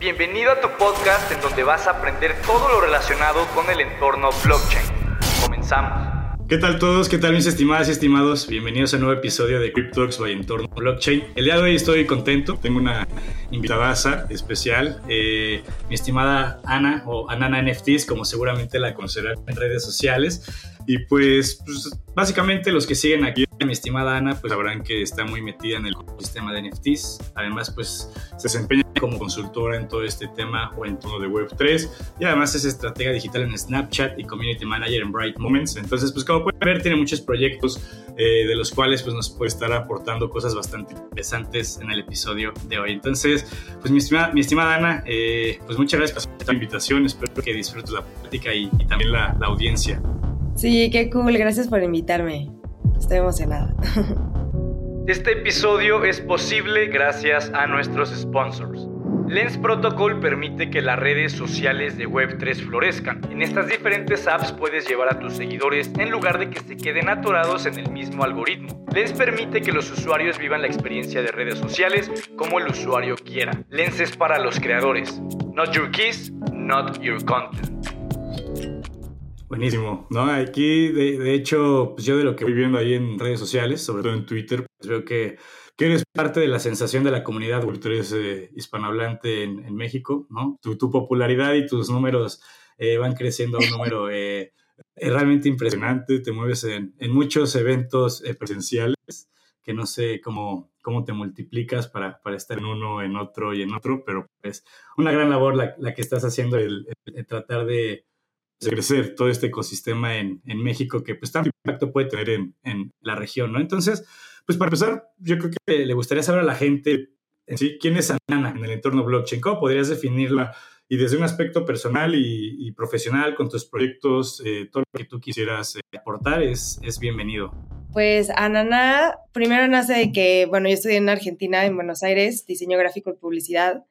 Bienvenido a tu podcast en donde vas a aprender todo lo relacionado con el entorno blockchain. Comenzamos. ¿Qué tal todos? ¿Qué tal mis estimadas y estimados? Bienvenidos a un nuevo episodio de CryptoX by Entorno Blockchain. El día de hoy estoy contento, tengo una invitada especial, eh, mi estimada Ana o Anana NFTs, como seguramente la conocerán en redes sociales. Y pues, pues, básicamente los que siguen aquí, mi estimada Ana, pues sabrán que está muy metida en el sistema de NFTs. Además, pues se desempeña como consultora en todo este tema o en todo de Web3. Y además es estratega digital en Snapchat y Community Manager en Bright Moments. Entonces, pues como pueden ver, tiene muchos proyectos eh, de los cuales pues nos puede estar aportando cosas bastante interesantes en el episodio de hoy. Entonces, pues mi estimada, mi estimada Ana, eh, pues muchas gracias por esta invitación. Espero que disfrutes la práctica y, y también la, la audiencia. Sí, qué cool, gracias por invitarme. Estoy emocionada. Este episodio es posible gracias a nuestros sponsors. Lens Protocol permite que las redes sociales de Web3 florezcan. En estas diferentes apps puedes llevar a tus seguidores en lugar de que se queden atorados en el mismo algoritmo. Lens permite que los usuarios vivan la experiencia de redes sociales como el usuario quiera. Lens es para los creadores. Not your keys, not your content. Buenísimo, ¿no? Aquí, de, hecho, pues yo de lo que voy viendo ahí en redes sociales, sobre todo en Twitter, pues veo que, que eres parte de la sensación de la comunidad Web3 eh, hispanohablante en, México, ¿no? Tu, tu, popularidad y tus números eh, van creciendo a un número eh, realmente impresionante, te mueves en, en muchos eventos presenciales que no sé cómo, cómo te multiplicas para, para, estar en uno, en otro y en otro, pero es una gran labor la, la que estás haciendo, el tratar de crecer todo este ecosistema en, en, México que pues tanto impacto puede tener en, en, la región, ¿no? Entonces, pues para empezar, yo creo que le gustaría saber a la gente en sí quién es Anana en el entorno blockchain, cómo podrías definirla y desde un aspecto personal y, y profesional con tus proyectos, eh, todo lo que tú quisieras eh, aportar es, es bienvenido. Pues Anana primero nace de que, bueno, yo estudié en Argentina, en Buenos Aires, diseño gráfico y publicidad,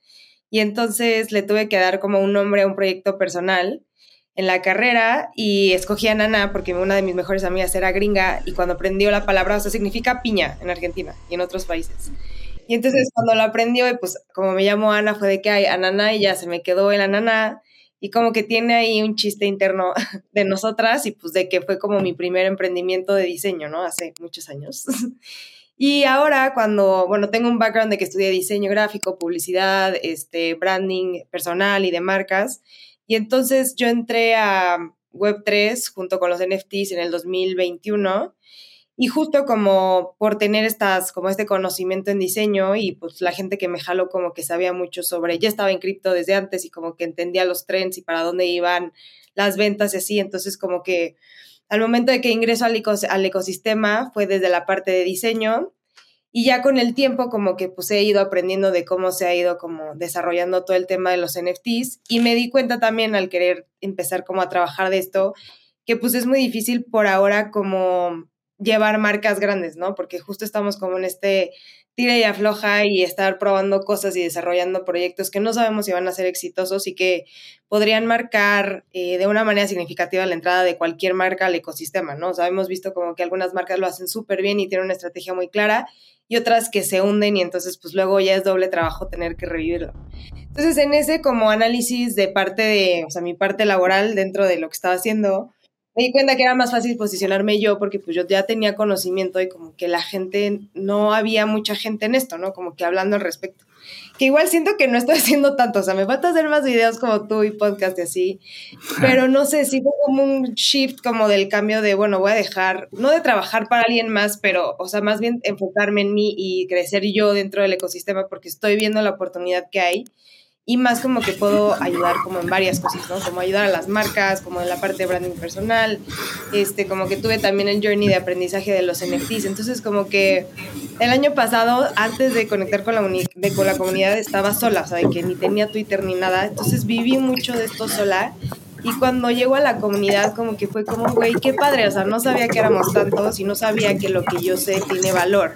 y entonces le tuve que dar como un nombre a un proyecto personal en la carrera y escogí a Nana porque una de mis mejores amigas era gringa y cuando aprendió la palabra, o sea, significa piña en Argentina y en otros países. Y entonces cuando lo aprendió, pues como me llamo Ana, fue de que hay Anana y ya se me quedó el Anana y como que tiene ahí un chiste interno de nosotras y pues de que fue como mi primer emprendimiento de diseño, ¿no? Hace muchos años. Y ahora cuando, bueno, tengo un background de que estudié diseño gráfico, publicidad, este, branding personal y de marcas, y entonces yo entré a Web3 junto con los NFTs en el 2021 y justo como por tener estas, como este conocimiento en diseño y pues la gente que me jaló como que sabía mucho sobre, ya estaba en cripto desde antes y como que entendía los trends y para dónde iban las ventas y así, entonces como que al momento de que ingreso al, al ecosistema fue desde la parte de diseño y ya con el tiempo como que pues he ido aprendiendo de cómo se ha ido como desarrollando todo el tema de los NFTs y me di cuenta también al querer empezar como a trabajar de esto que pues es muy difícil por ahora como llevar marcas grandes, ¿no? Porque justo estamos como en este tira y afloja y estar probando cosas y desarrollando proyectos que no sabemos si van a ser exitosos y que podrían marcar eh, de una manera significativa la entrada de cualquier marca al ecosistema, ¿no? O sea, hemos visto como que algunas marcas lo hacen súper bien y tienen una estrategia muy clara y otras que se hunden y entonces pues luego ya es doble trabajo tener que revivirlo. Entonces en ese como análisis de parte de, o sea, mi parte laboral dentro de lo que estaba haciendo, me di cuenta que era más fácil posicionarme yo porque pues yo ya tenía conocimiento y como que la gente, no había mucha gente en esto, ¿no? Como que hablando al respecto que igual siento que no estoy haciendo tanto, o sea, me falta hacer más videos como tú y podcast y así, pero no sé, si fue como un shift como del cambio de, bueno, voy a dejar, no de trabajar para alguien más, pero, o sea, más bien enfocarme en mí y crecer yo dentro del ecosistema porque estoy viendo la oportunidad que hay y más como que puedo ayudar como en varias cosas, ¿no? Como ayudar a las marcas, como en la parte de branding personal, este, como que tuve también el journey de aprendizaje de los NFTs, entonces como que el año pasado, antes de conectar con la, con la comunidad, estaba sola, o sea, que ni tenía Twitter ni nada, entonces viví mucho de esto sola y cuando llego a la comunidad, como que fue como, güey, qué padre, o sea, no sabía que éramos tantos y no sabía que lo que yo sé tiene valor.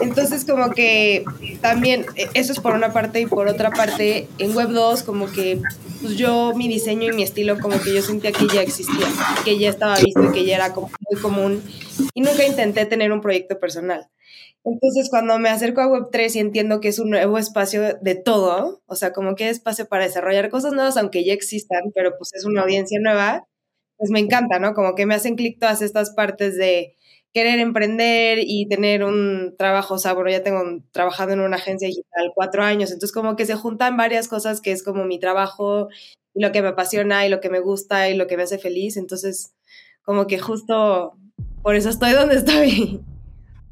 Entonces, como que también, e, eso es por una parte, y por otra parte, en Web 2, como que pues yo, mi diseño y mi estilo, como que yo sentía que ya existía, que ya estaba visto y que ya era como muy común. Y nunca intenté tener un proyecto personal. Entonces, cuando me acerco a Web3 y entiendo que es un nuevo espacio de todo, o sea, como que espacio para desarrollar cosas nuevas, aunque ya existan, pero pues es una audiencia nueva, pues me encanta, ¿no? Como que me hacen clic todas estas partes de querer emprender y tener un trabajo, o sea, bueno, ya tengo trabajado en una agencia digital cuatro años, entonces como que se juntan varias cosas que es como mi trabajo y lo que me apasiona y lo que me gusta y lo que me hace feliz, entonces como que justo por eso estoy donde estoy.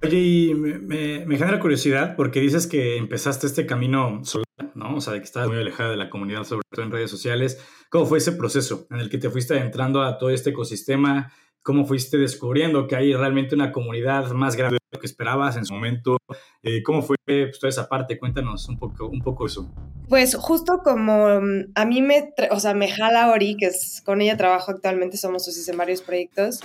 Oye, y me, me, genera curiosidad porque dices que empezaste este camino sola, ¿no? O sea, que estabas muy alejada de la comunidad, sobre todo en redes sociales. ¿Cómo fue ese proceso en el que te fuiste entrando a todo este ecosistema? ¿Cómo fuiste descubriendo que hay realmente una comunidad más grande de lo que esperabas en su momento? Eh, ¿Cómo fue pues, toda esa parte? Cuéntanos un poco, un poco eso. Pues justo como mm, a mí me, o sea, me jala Ori, que es con ella trabajo actualmente, somos socios en varios proyectos,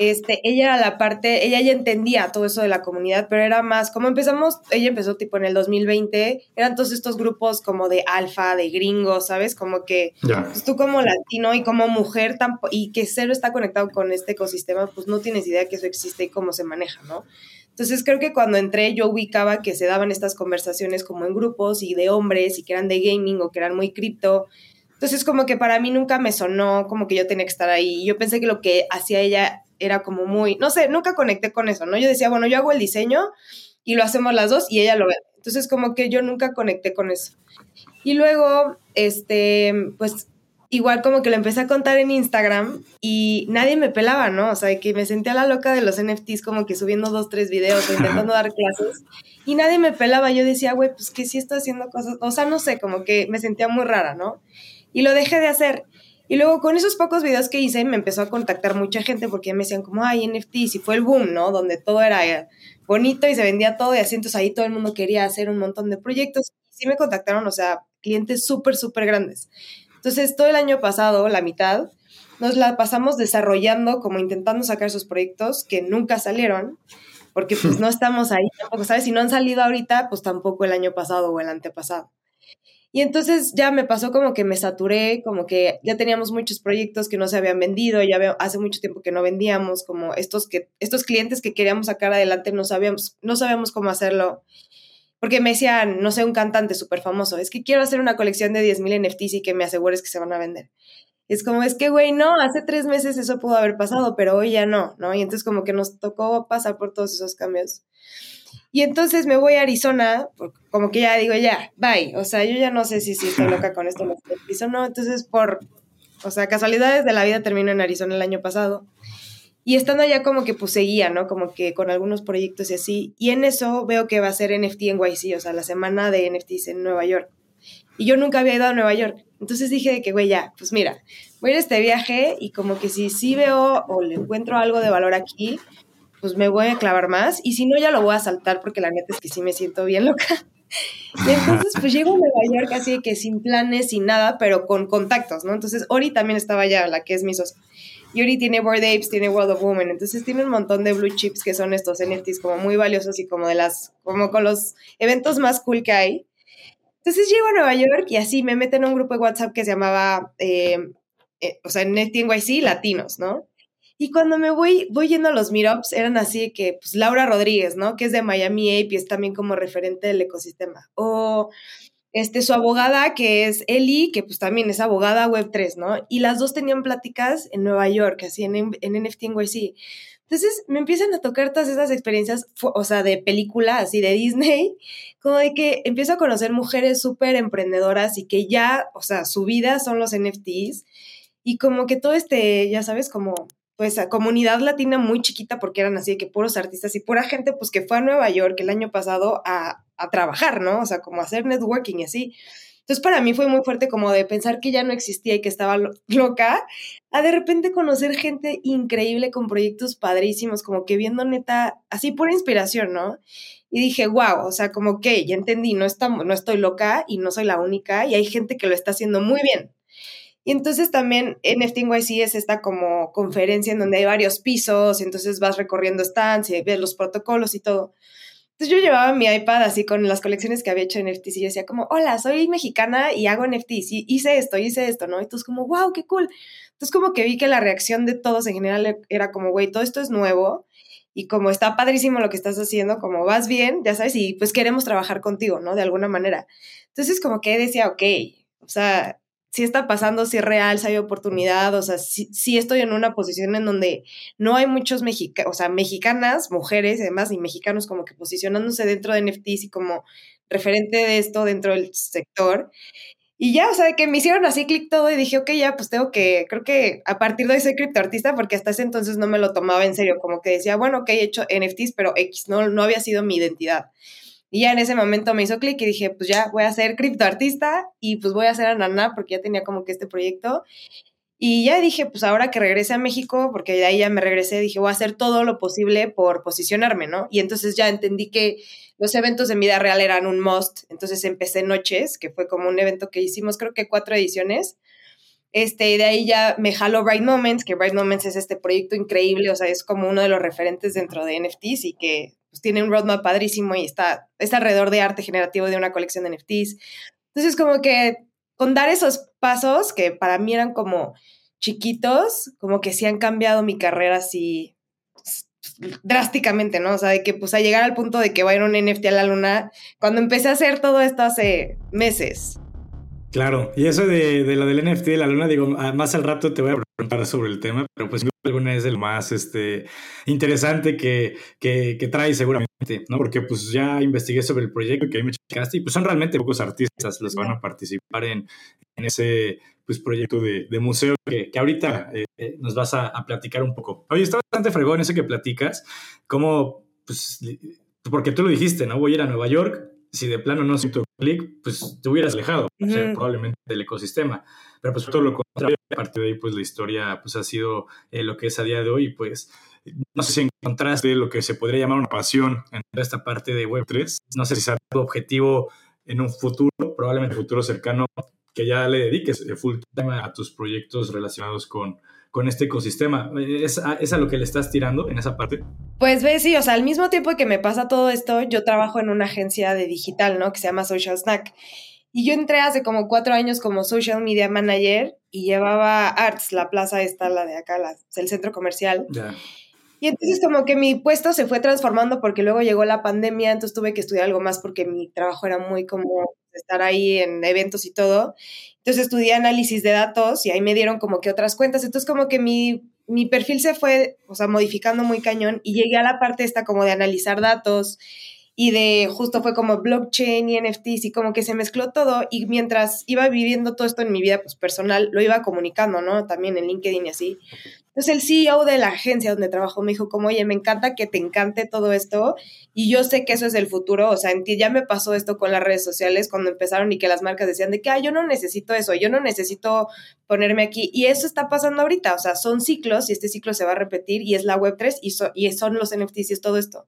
este, ella era la parte, ella ya entendía todo eso de la comunidad, pero era más, como empezamos, ella empezó tipo en el 2020, eran todos estos grupos como de alfa, de gringos, ¿sabes? Como que pues, tú como latino y como mujer y que cero está conectado con este ecosistema, pues no tienes idea que eso existe y cómo se maneja, ¿no? Entonces creo que cuando entré yo ubicaba que se daban estas conversaciones como en grupos y de hombres y que eran de gaming o que eran muy cripto. Entonces como que para mí nunca me sonó como que yo tenía que estar ahí. Yo pensé que lo que hacía ella era como muy, no sé, nunca conecté con eso, ¿no? Yo decía, bueno, yo hago el diseño y lo hacemos las dos y ella lo ve. Entonces, como que yo nunca conecté con eso. Y luego, este, pues igual como que lo empecé a contar en Instagram y nadie me pelaba, ¿no? O sea, que me sentía la loca de los NFTs como que subiendo dos, tres videos o intentando dar clases y nadie me pelaba. Yo decía, güey, pues que sí estoy haciendo cosas, o sea, no sé, como que me sentía muy rara, ¿no? Y lo dejé de hacer. Y luego con esos pocos videos que hice me empezó a contactar mucha gente porque me decían como, ay, NFTs, y fue el boom, ¿no? Donde todo era eh, bonito y se vendía todo y así, entonces ahí todo el mundo quería hacer un montón de proyectos. Sí me contactaron, o sea, clientes súper, súper grandes. Entonces todo el año pasado, la mitad, nos la pasamos desarrollando, como intentando sacar esos proyectos que nunca salieron, porque pues no estamos ahí tampoco, ¿sabes? Si no han salido ahorita, pues tampoco el año pasado o el antepasado. Y entonces ya me pasó como que me saturé, como que ya teníamos muchos proyectos que no se habían vendido, ya hace mucho tiempo que no vendíamos, como estos, que, estos clientes que queríamos sacar adelante no sabíamos, no sabíamos cómo hacerlo. Porque me decían, no sé, un cantante súper famoso, es que quiero hacer una colección de 10.000 NFTs y que me asegures que se van a vender. Es como, es que, güey, no, hace tres meses eso pudo haber pasado, pero hoy ya no, ¿no? Y entonces como que nos tocó pasar por todos esos cambios. Y entonces me voy a Arizona, como que ya digo, ya, bye. O sea, yo ya no sé si, si estoy loca con esto o no. Entonces, por, o sea, casualidades de la vida termino en Arizona el año pasado. Y estando allá como que pues seguía, ¿no? Como que con algunos proyectos y así. Y en eso veo que va a ser NFT en YC, o sea, la semana de NFTs en Nueva York. Y yo nunca había ido a Nueva York. Entonces dije de que, güey, ya, pues mira, voy a ir a este viaje y como que si sí veo o le encuentro algo de valor aquí, pues me voy a clavar más y si no ya lo voy a saltar porque la neta es que sí me siento bien loca. Y entonces pues llego a Nueva York así que sin planes, sin nada, pero con contactos, ¿no? Entonces Ori también estaba allá, la que es mi socia. Y Ori tiene Bored Apes, tiene World of Women, entonces tiene un montón de blue chips que son estos NFTs como muy valiosos y como de las, como con los eventos más cool que hay. Entonces llego a Nueva York y así me meten en un grupo de WhatsApp que se llamaba, eh, eh, o sea, NFT NYC Latinos, ¿no? Y cuando me voy, voy yendo a los meetups, eran así que, pues, Laura Rodríguez, ¿no? Que es de Miami Ape y es también como referente del ecosistema. O este, su abogada, que es Eli, que pues también es abogada Web3, ¿no? Y las dos tenían pláticas en Nueva York, así en, en NFT NYC. Entonces me empiezan a tocar todas esas experiencias, o sea, de película, así de Disney, como de que empiezo a conocer mujeres súper emprendedoras y que ya, o sea, su vida son los NFTs y como que todo este, ya sabes, como pues a comunidad latina muy chiquita porque eran así de que puros artistas y pura gente pues que fue a Nueva York el año pasado a, a trabajar, ¿no? O sea, como hacer networking y así. Entonces para mí fue muy fuerte como de pensar que ya no existía y que estaba loca, a de repente conocer gente increíble con proyectos padrísimos, como que viendo neta, así pura inspiración, ¿no? Y dije, wow, o sea, como que ya entendí, no, está, no estoy loca y no soy la única y hay gente que lo está haciendo muy bien. Y entonces también NFT NYC es esta como conferencia en donde hay varios pisos, y entonces vas recorriendo stands y ves los protocolos y todo. Entonces yo llevaba mi iPad así con las colecciones que había hecho en NFTs y yo decía como, hola, soy mexicana y hago NFTs y hice esto, hice esto, ¿no? Y entonces como, wow, qué cool. Entonces como que vi que la reacción de todos en general era como, güey, todo esto es nuevo y como está padrísimo lo que estás haciendo, como vas bien, ya sabes, y pues queremos trabajar contigo, ¿no? De alguna manera. Entonces como que decía, ok, o sea, si está pasando, si es real, si hay oportunidad, o sea, si, estoy en una posición en donde no hay muchos mexicanos, o sea, mexicanas, mujeres, además, y mexicanos como que posicionándose dentro de NFTs y como referente de esto dentro del sector. Y ya, o sea, que me hicieron así clic todo y dije, ok, ya, pues tengo que, creo que a partir de hoy soy criptoartista porque hasta ese entonces no me lo tomaba en serio, como que decía, bueno, ok, he hecho NFTs, pero X, no, no había sido mi identidad. Y ya en ese momento me hizo clic y dije, pues ya voy a ser criptoartista y pues voy a ser ananá porque ya tenía como que este proyecto. Y ya dije, pues ahora que regrese a México, porque de ahí ya me regresé, dije, voy a hacer todo lo posible por posicionarme, ¿no? Y entonces ya entendí que los eventos en vida real eran un must. Entonces empecé Noches, que fue como un evento que hicimos, creo que cuatro ediciones. Este, de ahí ya me jaló Bright Moments, que Bright Moments es este proyecto increíble, o sea, es como uno de los referentes dentro de NFTs y que pues tiene un roadmap padrísimo y está, está alrededor de arte generativo de una colección de NFTs. Entonces, como que con dar esos pasos, que para mí eran como chiquitos, como que sí han cambiado mi carrera así drásticamente, ¿no? O sea, de que pues a llegar al punto de que vaya un NFT a la luna, cuando empecé a hacer todo esto hace meses. Claro, y eso de, de, lo del NFT de la luna, digo, más al rato te voy a preguntar sobre el tema, pero pues alguna es el más este, interesante que, que, que, trae seguramente, ¿no? Porque pues ya investigué sobre el proyecto que ahí me checaste y pues son realmente pocos artistas los que van a participar en, en ese pues, proyecto de, de museo que, que ahorita eh, eh, nos vas a, a, platicar un poco. Oye, está bastante fregón eso que platicas, como, pues, porque tú lo dijiste, ¿no? Voy a ir a Nueva York, si de plano no siento clic, pues te hubieras alejado, probablemente del ecosistema. Pero pues todo lo contrario, a partir de ahí, pues la historia pues ha sido eh, lo que es a día de hoy, pues no sé si encontraste lo que se podría llamar una pasión en esta parte de Web3. No sé si sea tu objetivo en un futuro, probablemente futuro cercano, que ya le dediques full time a tus proyectos relacionados con, con este ecosistema. ¿Es a, ¿Es a, lo que le estás tirando en esa parte? Pues ve, sí, o sea, al mismo tiempo que me pasa todo esto, yo trabajo en una agencia de digital, ¿no? Que se llama Social Snack. Y yo entré hace como cuatro años como social media manager y llevaba Arts, la plaza esta, la de acá, la, el centro comercial. Ya. Y entonces como que mi puesto se fue transformando porque luego llegó la pandemia, entonces tuve que estudiar algo más porque mi trabajo era muy como estar ahí en eventos y todo. Entonces estudié análisis de datos y ahí me dieron como que otras cuentas. Entonces como que mi, mi perfil se fue, o sea, modificando muy cañón y llegué a la parte esta como de analizar datos y de justo fue como blockchain y NFTs y como que se mezcló todo y mientras iba viviendo todo esto en mi vida pues personal, lo iba comunicando, ¿no? También en LinkedIn y así. Entonces el CEO de la agencia donde trabajo. Me dijo como, oye, me encanta que te encante todo esto y yo sé que eso es el futuro, o sea, en ti ya me pasó esto con las redes sociales cuando empezaron y que las marcas decían de que, ah, yo no necesito eso, yo no necesito ponerme aquí y eso está pasando ahorita, o sea, son ciclos y este ciclo se va a repetir y es la Web3 y, y son los NFTs y es todo esto.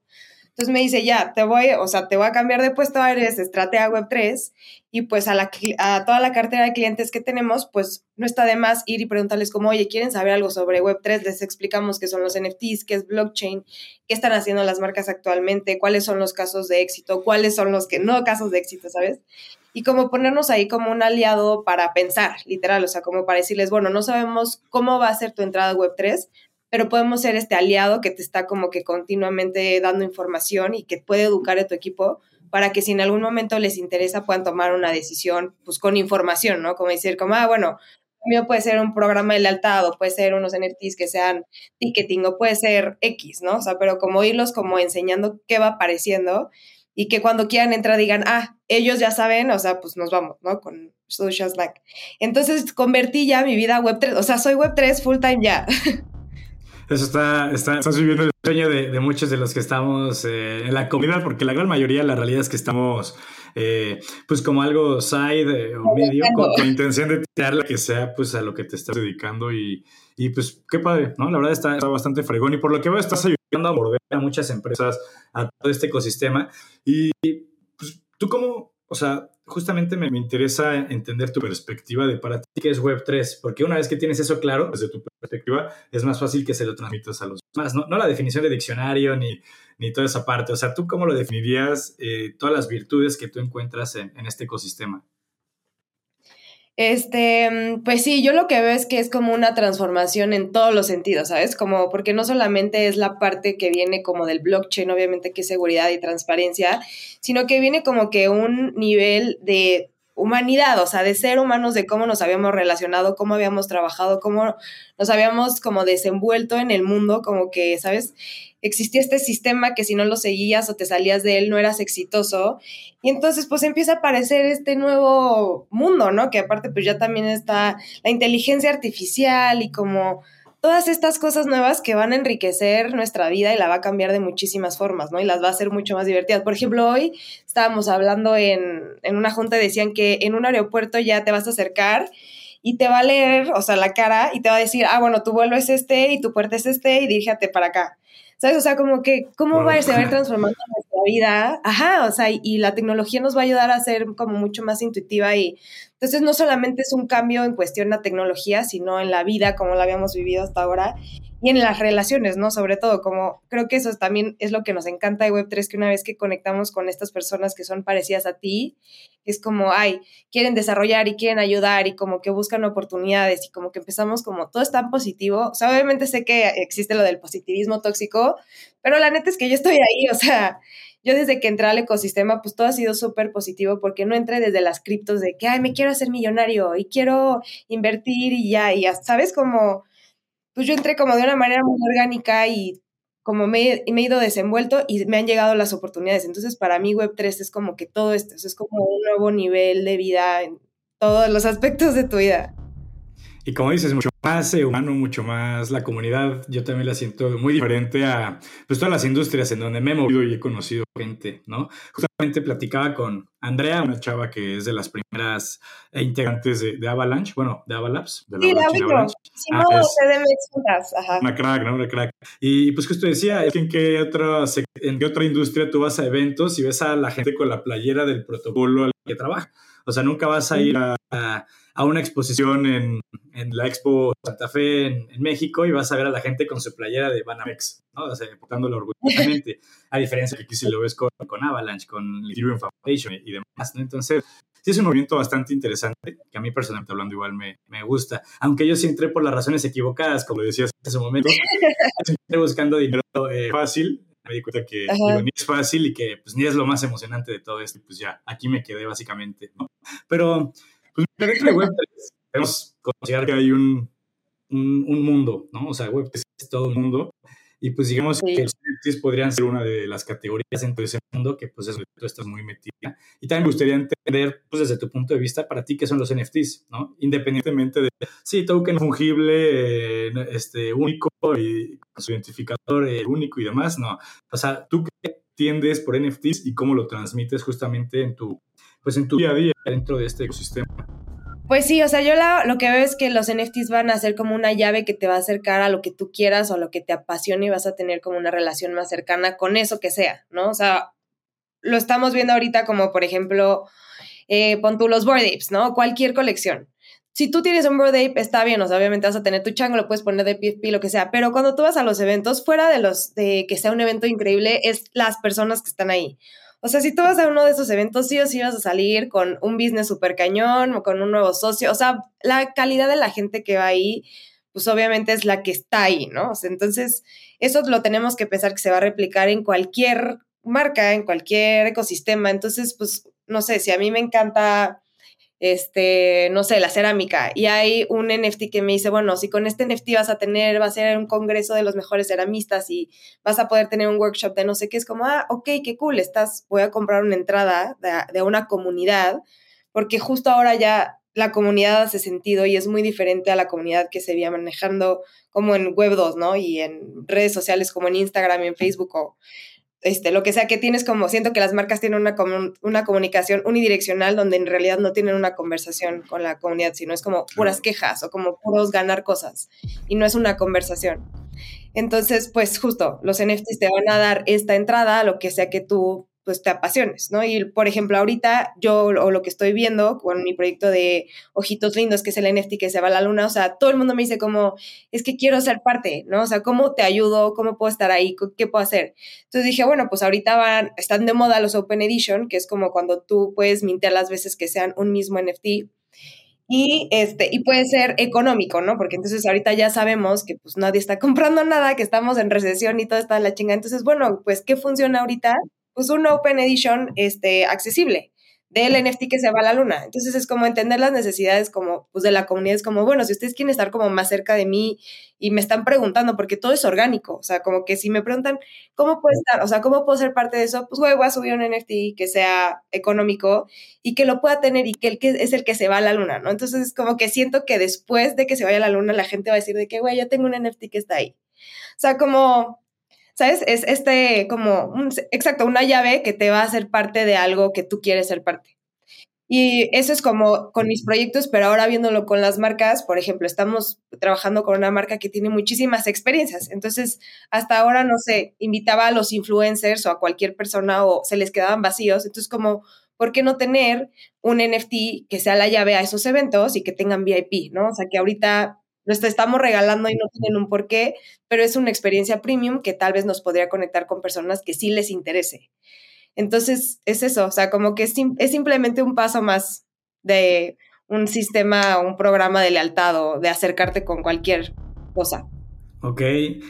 Entonces me dice, ya, te voy, o sea, te voy a cambiar de puesto, eres estratega web 3 y pues a, la, a toda la cartera de clientes que tenemos, pues no está de más ir y preguntarles como, oye, ¿quieren saber algo sobre web 3? Les explicamos qué son los NFTs, qué es blockchain, qué están haciendo las marcas actualmente, cuáles son los casos de éxito, cuáles son los que no casos de éxito, ¿sabes? Y como ponernos ahí como un aliado para pensar, literal, o sea, como para decirles, bueno, no sabemos cómo va a ser tu entrada a web 3, pero podemos ser este aliado que te está como que continuamente dando información y que puede educar a tu equipo para que si en algún momento les interesa puedan tomar una decisión pues con información, ¿no? Como decir, como, ah, bueno, mío puede ser un programa de lealtad o puede ser unos NFTs que sean ticketing o puede ser X, ¿no? O sea, pero como irlos como enseñando qué va apareciendo y que cuando quieran entrar digan, ah, ellos ya saben, o sea, pues nos vamos, ¿no? Con Social Slack. Entonces convertí ya mi vida a Web3, o sea, soy Web3 full time ya. Eso está, está, estás viviendo el sueño de, de, muchos de los que estamos eh, en la comunidad, porque la gran mayoría, la realidad es que estamos, eh, pues como algo side eh, o medio, con, con, intención de tirar lo que sea, pues a lo que te estás dedicando y, y pues qué padre, ¿no? La verdad está, está, bastante fregón y por lo que veo estás ayudando a morder a muchas empresas, a todo este ecosistema y pues tú cómo, o sea, justamente me, me, interesa entender tu perspectiva de para ti qué es Web3, porque una vez que tienes eso claro, desde tu perspectiva, es más fácil que se lo transmitas a los demás. No, no la definición de diccionario ni, ni toda esa parte. O sea, ¿tú cómo lo definirías, eh, todas las virtudes que tú encuentras en, en este ecosistema? Este, pues sí, yo lo que veo es que es como una transformación en todos los sentidos, ¿sabes? Como porque no solamente es la parte que viene como del blockchain, obviamente que es seguridad y transparencia, sino que viene como que un nivel de humanidad, o sea, de ser humanos, de cómo nos habíamos relacionado, cómo habíamos trabajado, cómo nos habíamos como desenvuelto en el mundo, como que, ¿sabes? Existía este sistema que si no lo seguías o te salías de él no eras exitoso. Y entonces pues empieza a aparecer este nuevo mundo, ¿no? Que aparte pues ya también está la inteligencia artificial y como todas estas cosas nuevas que van a enriquecer nuestra vida y la va a cambiar de muchísimas formas, ¿no? Y las va a hacer mucho más divertidas. Por ejemplo, hoy estábamos hablando en, en una junta decían que en un aeropuerto ya te vas a acercar y te va a leer, o sea, la cara y te va a decir, ah, bueno, tu vuelo es este y tu puerta es este y diríjate para acá. ¿Sabes? O sea, como que, ¿cómo va, se va a ir transformando nuestra vida? Ajá, o sea, y, la tecnología nos va a ayudar a ser como mucho más intuitiva y entonces no solamente es un cambio en cuestión de tecnología, sino en la vida como la habíamos vivido hasta ahora y en las relaciones, ¿no? Sobre todo, como creo que eso también es lo que nos encanta de Web3, que una vez que conectamos con estas personas que son parecidas a ti, es como, ay, quieren desarrollar y quieren ayudar y como que buscan oportunidades y como que empezamos como todo es tan positivo. O sea, obviamente sé que existe lo del positivismo tóxico, pero la neta es que yo estoy ahí, o sea, yo desde que entré al ecosistema, pues todo ha sido súper positivo porque no entré desde las criptos de que, ay, me quiero hacer millonario y quiero invertir y ya, y ya, ¿sabes? Como pues yo entré como de una manera muy orgánica y como me, me, he ido desenvuelto y me han llegado las oportunidades. Entonces, para mí Web3 es como que todo esto, es como un nuevo nivel de vida en todos los aspectos de tu vida. Y como dices, mucho más humano, mucho más la comunidad, yo también la siento muy diferente a pues, todas las industrias en donde me he movido y he conocido gente, ¿no? Justamente platicaba con Andrea, una chava que es de las primeras integrantes de, Avalanche, bueno, de Avalabs. De la sí, la Avalanche. Si ah, no, CDMX, ajá. Una crack, ¿no? Una crack. Y pues justo decía, en qué, otra, en qué otra industria tú vas a eventos y ves a la gente con la playera del protocolo al que trabaja. O sea, nunca vas a ir a a una exposición en, en la Expo Santa Fe en, México y vas a ver a la gente con su playera de Banamex, ¿no? O sea, portándolo orgullosamente, a diferencia de que aquí si lo ves con, con Avalanche, con Ethereum Foundation y, demás, ¿no? Entonces, sí es un movimiento bastante interesante, que a mí personalmente hablando igual me, me gusta, aunque yo sí entré por las razones equivocadas, como decías en ese momento, entré buscando dinero eh, fácil, me di cuenta que ni es fácil y que pues ni es lo más emocionante de todo esto, pues ya, aquí me quedé básicamente, ¿no? Pero pues dentro de Web3 podemos considerar que hay un, un, mundo, ¿no? O sea, Web3 es todo un mundo. Y pues digamos que los NFTs podrían ser una de las categorías dentro de ese mundo que pues eso, tú estás muy metida. Y también me gustaría entender, pues desde tu punto de vista, para ti, qué son los NFTs, ¿no? Independientemente de, sí, token fungible, eh, este, único y su identificador eh, único y demás, no. O sea, ¿tú qué entiendes por NFTs y cómo lo transmites justamente en tu pues en tu día a día dentro de este ecosistema. Pues sí, o sea, yo lo que veo es que los NFTs van a ser como una llave que te va a acercar a lo que tú quieras o a lo que te apasione y vas a tener como una relación más cercana con eso que sea, ¿no? O sea, lo estamos viendo ahorita como, por ejemplo, eh, pon tú los Bored Apes, ¿no? Cualquier colección. Si tú tienes un Bored Ape, está bien, o sea, obviamente vas a tener tu chango, lo puedes poner de PFP, lo que sea, pero cuando tú vas a los eventos, fuera de los de que sea un evento increíble, es las personas que están ahí. O sea, si tú vas a uno de esos eventos, sí o sí vas a salir con un business súper cañón o con un nuevo socio. O sea, la calidad de la gente que va ahí, pues obviamente es la que está ahí, ¿no? O sea, entonces, eso lo tenemos que pensar que se va a replicar en cualquier marca, en cualquier ecosistema. Entonces, pues, no sé, si a mí me encanta este, no sé, la cerámica. Y hay un NFT que me dice, bueno, si con este NFT vas a tener, va a ser un congreso de los mejores ceramistas y vas a poder tener un workshop de no sé qué, es como, ah, ok, qué cool, estás, voy a comprar una entrada de, una comunidad, porque justo ahora ya la comunidad hace sentido y es muy diferente a la comunidad que se veía manejando como en Web 2, ¿no? Y en redes sociales como en Instagram y en Facebook o este, lo que sea que tienes como, siento que las marcas tienen una, una comunicación unidireccional donde en realidad no tienen una conversación con la comunidad, sino es como puras quejas o como puros ganar cosas y no es una conversación. Entonces, pues justo, los NFTs te van a dar esta entrada a lo que sea que tú pues te apasiones, ¿no? Y por ejemplo, ahorita yo o lo que estoy viendo con mi proyecto de Ojitos Lindos, que es el NFT que se va a la luna, o sea, todo el mundo me dice como, es que quiero ser parte, ¿no? O sea, ¿cómo te ayudo? ¿Cómo puedo estar ahí? ¿Qué puedo hacer? Entonces dije, bueno, pues ahorita van, están de moda los Open Edition, que es como cuando tú puedes mintear las veces que sean un mismo NFT. Y, este, y puede ser económico, ¿no? Porque entonces ahorita ya sabemos que pues nadie está comprando nada, que estamos en recesión y todo está en la chinga. Entonces, bueno, pues, ¿qué funciona ahorita? Pues un Open Edition este, accesible del NFT que se va a la luna. Entonces es como entender las necesidades como pues de la comunidad, es como, bueno, si ustedes quieren estar como más cerca de mí y me están preguntando, porque todo es orgánico, o sea, como que si me preguntan, ¿cómo puedo estar? O sea, ¿cómo puedo ser parte de eso? Pues, güey, voy a subir un NFT que sea económico y que lo pueda tener y que, el que es el que se va a la luna, ¿no? Entonces es como que siento que después de que se vaya a la luna, la gente va a decir de que, güey, yo tengo un NFT que está ahí. O sea, como ¿sabes? Es este como, exacto, una llave que te va a hacer parte de algo que tú quieres ser parte. Y eso es como con mis proyectos, pero ahora viéndolo con las marcas, por ejemplo, estamos trabajando con una marca que tiene muchísimas experiencias. Entonces, hasta ahora, no sé, invitaba a los influencers o a cualquier persona o se les quedaban vacíos. Entonces, como, ¿por qué no tener un NFT que sea la llave a esos eventos y que tengan VIP, ¿no? O sea, que ahorita lo estamos regalando y no tienen un porqué, pero es una experiencia premium que tal vez nos podría conectar con personas que sí les interese. Entonces, es eso, o sea, como que es, es simplemente un paso más de un sistema, un programa de lealtad o de acercarte con cualquier cosa. Ok,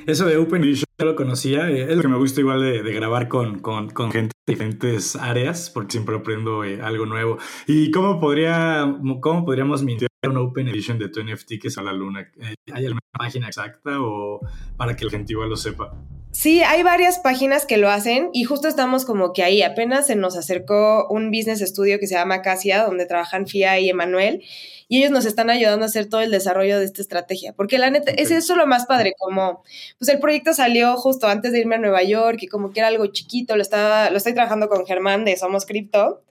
eso de Open Edition yo lo conocía, eh, es lo que me gusta igual de, grabar con, con, gente de diferentes áreas, porque siempre aprendo eh, algo nuevo. ¿Y cómo, podría, cómo podríamos mintir un Open Edition de tu NFT que es a la luna? Eh, ¿Hay alguna página exacta o para que la gente igual lo sepa? Sí, hay varias páginas que lo hacen y justo estamos como que ahí apenas se nos acercó un business studio que se llama Casia, donde trabajan Fia y Emanuel, y ellos nos están ayudando a hacer todo el desarrollo de esta estrategia, porque la neta, es eso lo más padre, como, pues el proyecto salió justo antes de irme a Nueva York y como que era algo chiquito, lo, estaba, lo estoy trabajando con Germán de Somos Crypto,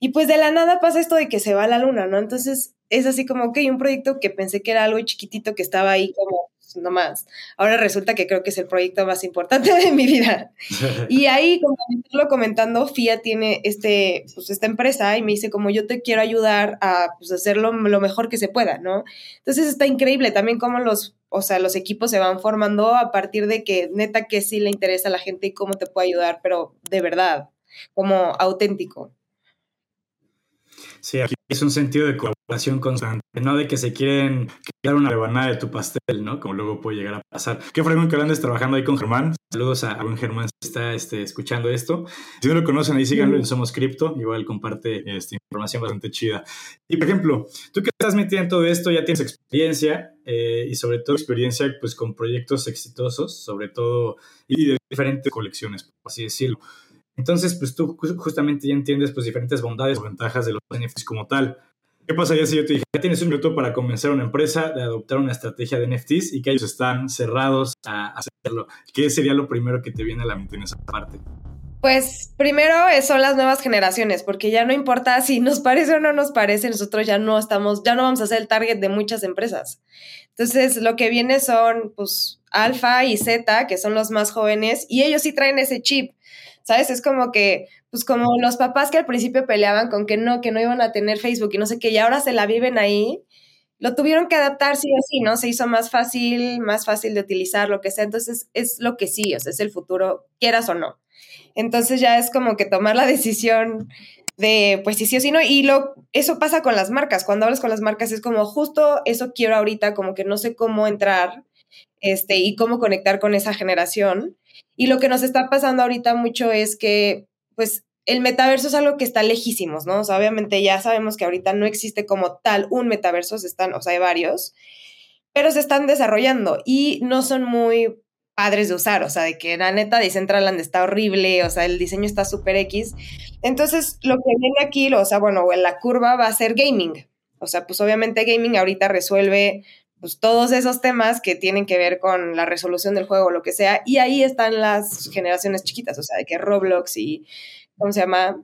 y pues de la nada pasa esto de que se va a la luna, ¿no? Entonces es así como que hay un proyecto que pensé que era algo chiquitito que estaba ahí como no más. Ahora resulta que creo que es el proyecto más importante de mi vida. y ahí, como lo comentando, FIA tiene este, pues, esta empresa y me dice como yo te quiero ayudar a pues, hacerlo lo mejor que se pueda, ¿no? Entonces está increíble también cómo los, o sea, los equipos se van formando a partir de que neta que sí le interesa a la gente y cómo te puede ayudar, pero de verdad, como auténtico. Sí, aquí es un sentido de colaboración constante, no de que se quieren quedar una rebanada de tu pastel, ¿no? Como luego puede llegar a pasar. Qué fregón que andes trabajando ahí con Germán. Saludos a buen Germán si está este, escuchando esto. Si no lo conocen, ahí síganlo en Somos Cripto. Igual comparte esta información bastante chida. Y por ejemplo, tú que estás metido en todo esto, ya tienes experiencia eh, y sobre todo experiencia pues con proyectos exitosos, sobre todo y de diferentes colecciones, por así decirlo. Entonces, pues tú justamente ya entiendes pues diferentes bondades o ventajas de los NFTs como tal. ¿Qué pasaría si yo te dije, ya tienes un minuto para convencer a una empresa de adoptar una estrategia de NFTs y que ellos están cerrados a hacerlo? ¿Qué sería lo primero que te viene a la mente en esa parte? Pues primero son las nuevas generaciones, porque ya no importa si nos parece o no nos parece, nosotros ya no estamos, ya no vamos a ser el target de muchas empresas. Entonces, lo que viene son, pues, Alfa y Z, que son los más jóvenes, y ellos sí traen ese chip ¿sabes? Es como que, pues como los papás que al principio peleaban con que no, que no iban a tener Facebook y no sé qué, y ahora se la viven ahí, lo tuvieron que adaptar sí o sí, ¿no? Se hizo más fácil, más fácil de utilizar, lo que sea. Entonces, es lo que sí, o sea, es el futuro, quieras o no. Entonces ya es como que tomar la decisión de, pues sí, sí o sí, no. Y lo, eso pasa con las marcas. Cuando hablas con las marcas es como, justo eso quiero ahorita, como que no sé cómo entrar este, y cómo conectar con esa generación. Y lo que nos está pasando ahorita mucho es que, pues, el metaverso es algo que está lejísimos, ¿no? O sea, obviamente ya sabemos que ahorita no existe como tal un metaverso, están, o sea, hay varios, pero se están desarrollando y no son muy padres de usar, o sea, de que la neta Decentraland está horrible, o sea, el diseño está súper X. Entonces, lo que viene aquí, o sea, bueno, en la curva va a ser gaming. O sea, pues obviamente gaming ahorita resuelve pues, todos esos temas que tienen que ver con la resolución del juego o lo que sea, y ahí están las generaciones chiquitas, o sea, de que Roblox y, ¿cómo se llama?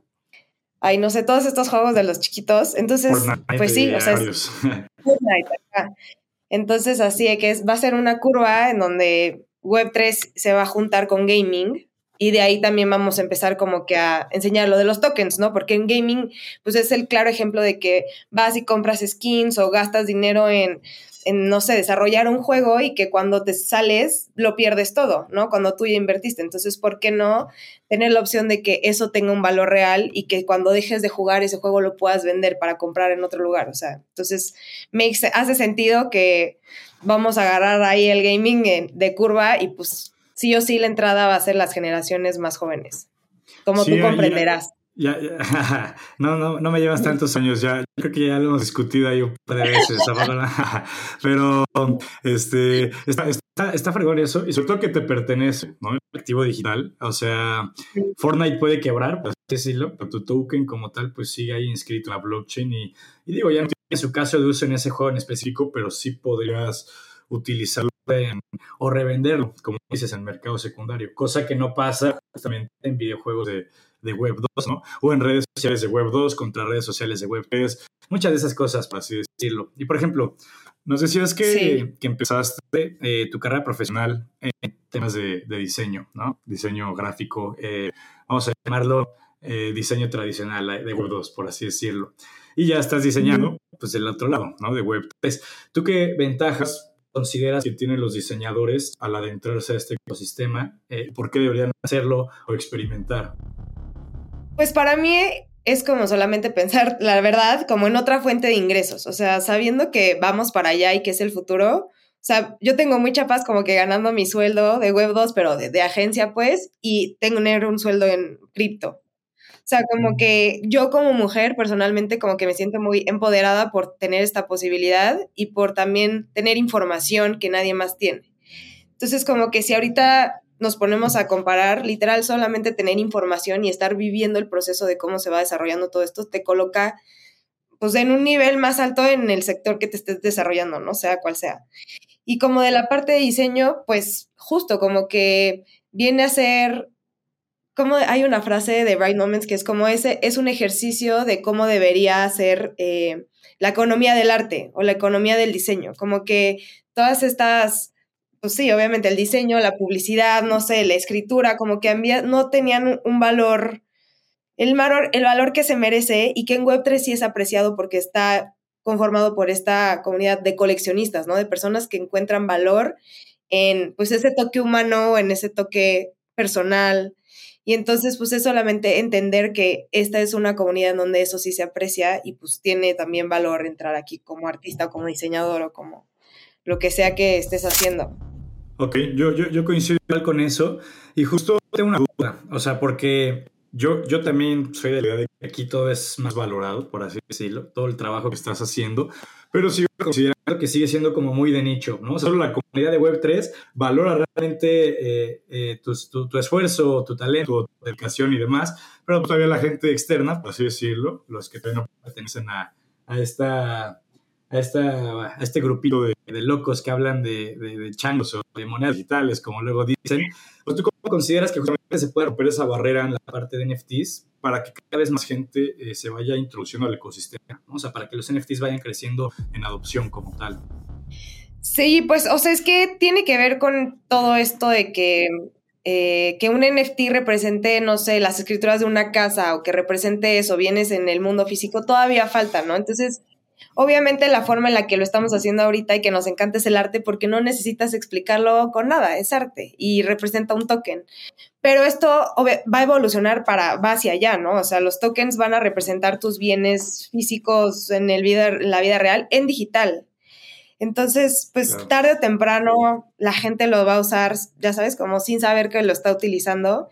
Ay, no sé, todos estos juegos de los chiquitos. Entonces, pues sí, o sea, es Entonces, así es que es, va a ser una curva en donde Web3 se va a juntar con gaming y de ahí también vamos a empezar como que a enseñar lo de los tokens, ¿no? Porque en gaming, pues es el claro ejemplo de que vas y compras skins o gastas dinero en, no sé, desarrollar un juego y que cuando te sales lo pierdes todo, ¿no? Cuando tú ya invertiste. Entonces, ¿por qué no tener la opción de que eso tenga un valor real y que cuando dejes de jugar ese juego lo puedas vender para comprar en otro lugar? O sea, entonces, hace sentido que vamos a agarrar ahí el gaming de curva y pues sí o sí la entrada va a ser las generaciones más jóvenes, como tú comprenderás. Ya, No, no, no me llevas tantos años ya. Creo que ya lo hemos discutido ahí un par de veces. Pero este, está, está, está fregón eso. Y sobre todo que te pertenece, ¿no? El activo digital. O sea, Fortnite puede quebrar, por así decirlo, pero tu token como tal, pues sigue ahí inscrito en la blockchain. Y, y digo, ya no tiene su caso de uso en ese juego en específico, pero sí podrías utilizarlo o revenderlo, como dices, en mercado secundario, cosa que no pasa justamente en videojuegos de, Web 2, ¿no? O en redes sociales de Web 2 contra redes sociales de Web 3, muchas de esas cosas, por así decirlo. Y por ejemplo, nos decías que, que empezaste eh, tu carrera profesional en temas de, diseño, ¿no? Diseño gráfico, eh, vamos a llamarlo eh, diseño tradicional de Web 2, por así decirlo. Y ya estás diseñando, pues, del otro lado, ¿no? De Web 3. ¿Tú qué ventajas consideras que tienen los diseñadores al adentrarse a este ecosistema? Eh, ¿Por qué deberían hacerlo o experimentar? Pues para mí es como solamente pensar, la verdad, como en otra fuente de ingresos. O sea, sabiendo que vamos para allá y que es el futuro. O sea, yo tengo mucha paz como que ganando mi sueldo de Web 2, pero de, de agencia, pues, y tengo un sueldo en cripto. O sea, como que yo como mujer personalmente como que me siento muy empoderada por tener esta posibilidad y por también tener información que nadie más tiene. Entonces, como que si ahorita nos ponemos a comparar, literal, solamente tener información y estar viviendo el proceso de cómo se va desarrollando todo esto, te coloca pues en un nivel más alto en el sector que te estés desarrollando, ¿no? Sea cual sea. Y como de la parte de diseño, pues justo como que viene a ser como hay una frase de Bright Moments que es como ese, es un ejercicio de cómo debería ser eh, la economía del arte o la economía del diseño, como que todas estas, pues sí, obviamente el diseño, la publicidad, no sé, la escritura, como que no tenían un valor, el valor, el valor que se merece y que en Web3 sí es apreciado porque está conformado por esta comunidad de coleccionistas, ¿no? De personas que encuentran valor en, pues, ese toque humano, en ese toque personal, y entonces, pues es solamente entender que esta es una comunidad en donde eso sí se aprecia y pues tiene también valor entrar aquí como artista o como diseñador o como lo que sea que estés haciendo. Ok, yo, yo, yo coincido con eso y justo tengo una duda, o sea, porque yo, yo también soy de la idea de que aquí todo es más valorado, por así decirlo, todo el trabajo que estás haciendo, pero sigo considerando que sigue siendo como muy de nicho, ¿no? Solo la comunidad de Web3 valora realmente eh, eh, tu, tu, esfuerzo, tu talento, tu dedicación y demás, pero todavía la gente externa, por así decirlo, los que no pertenecen a, a esta a, esta, a este grupito de, de, locos que hablan de, de, changos o de monedas digitales, como luego dicen, pues tú cómo consideras que justamente se puede romper esa barrera en la parte de NFTs para que cada vez más gente eh, se vaya introduciendo al ecosistema, o sea, para que los NFTs vayan creciendo en adopción como tal. Sí, pues, o sea, es que tiene que ver con todo esto de que eh, que un NFT represente, no sé, las escrituras de una casa o que represente eso, bienes en el mundo físico, todavía falta, ¿no? Entonces, Obviamente la forma en la que lo estamos haciendo ahorita y que nos encanta es el arte porque no necesitas explicarlo con nada, es arte y representa un token. Pero esto va a evolucionar para, va hacia allá, ¿no? O sea, los tokens van a representar tus bienes físicos en, el vida, la vida real en digital. Entonces, pues tarde o temprano la gente lo va a usar, ya sabes, como sin saber que lo está utilizando.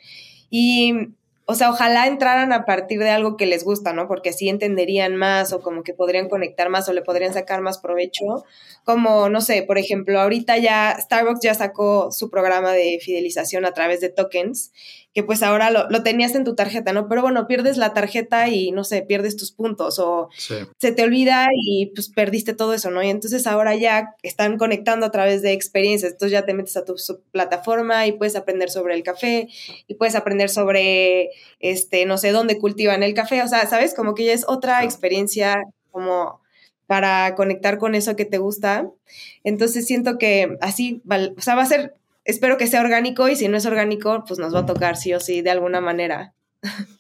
Y o sea, ojalá entraran a partir de algo que les gusta, ¿no? Porque así entenderían más o como que podrían conectar más o le podrían sacar más provecho. Como, no sé, por ejemplo, ahorita ya Starbucks ya sacó su programa de fidelización a través de tokens que pues ahora lo, tenías en tu tarjeta, ¿no? Pero bueno, pierdes la tarjeta y no sé, pierdes tus puntos o se te olvida y pues perdiste todo eso, ¿no? Y entonces ahora ya están conectando a través de experiencias, entonces ya te metes a tu plataforma y puedes aprender sobre el café y puedes aprender sobre, este, no sé, dónde cultivan el café, o sea, ¿sabes? Como que ya es otra experiencia como para conectar con eso que te gusta. Entonces siento que así, o sea, va a ser espero que sea orgánico y si no es orgánico, pues nos va a tocar sí o sí de alguna manera.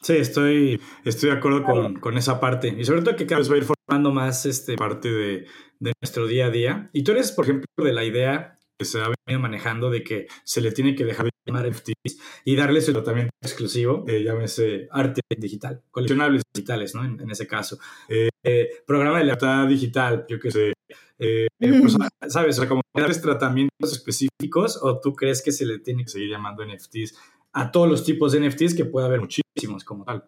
Sí, estoy, estoy de acuerdo con, con esa parte. Y sobre todo que cada vez va a ir formando más este, parte de, de nuestro día a día. Y tú eres, por ejemplo, de la idea que se ha venido manejando de que se le tiene que dejar de llamar FTs y darle su tratamiento exclusivo, eh, llámese arte digital, coleccionables digitales, ¿no? En, ese caso. Eh, eh, programa de lealtad digital, yo qué sé. Eh, pues, ¿Sabes? O sea, como darles tratamientos específicos o tú crees que se le tiene que seguir llamando NFTs a todos los tipos de NFTs que puede haber muchísimos como tal.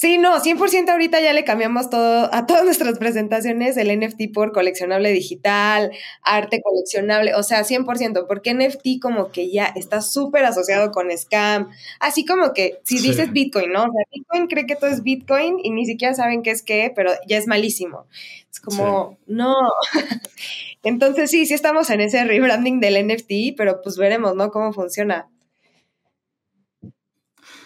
Sí, no, 100% ahorita ya le cambiamos todo a todas nuestras presentaciones el NFT por coleccionable digital, arte coleccionable, o sea, 100%, porque NFT como que ya está súper asociado con scam, así como que si dices Bitcoin, ¿no? O sea, Bitcoin cree que todo es Bitcoin y ni siquiera saben qué es qué, pero ya es malísimo. Es como, no. Entonces sí, sí estamos en ese rebranding del NFT, pero pues veremos, ¿no? Cómo funciona.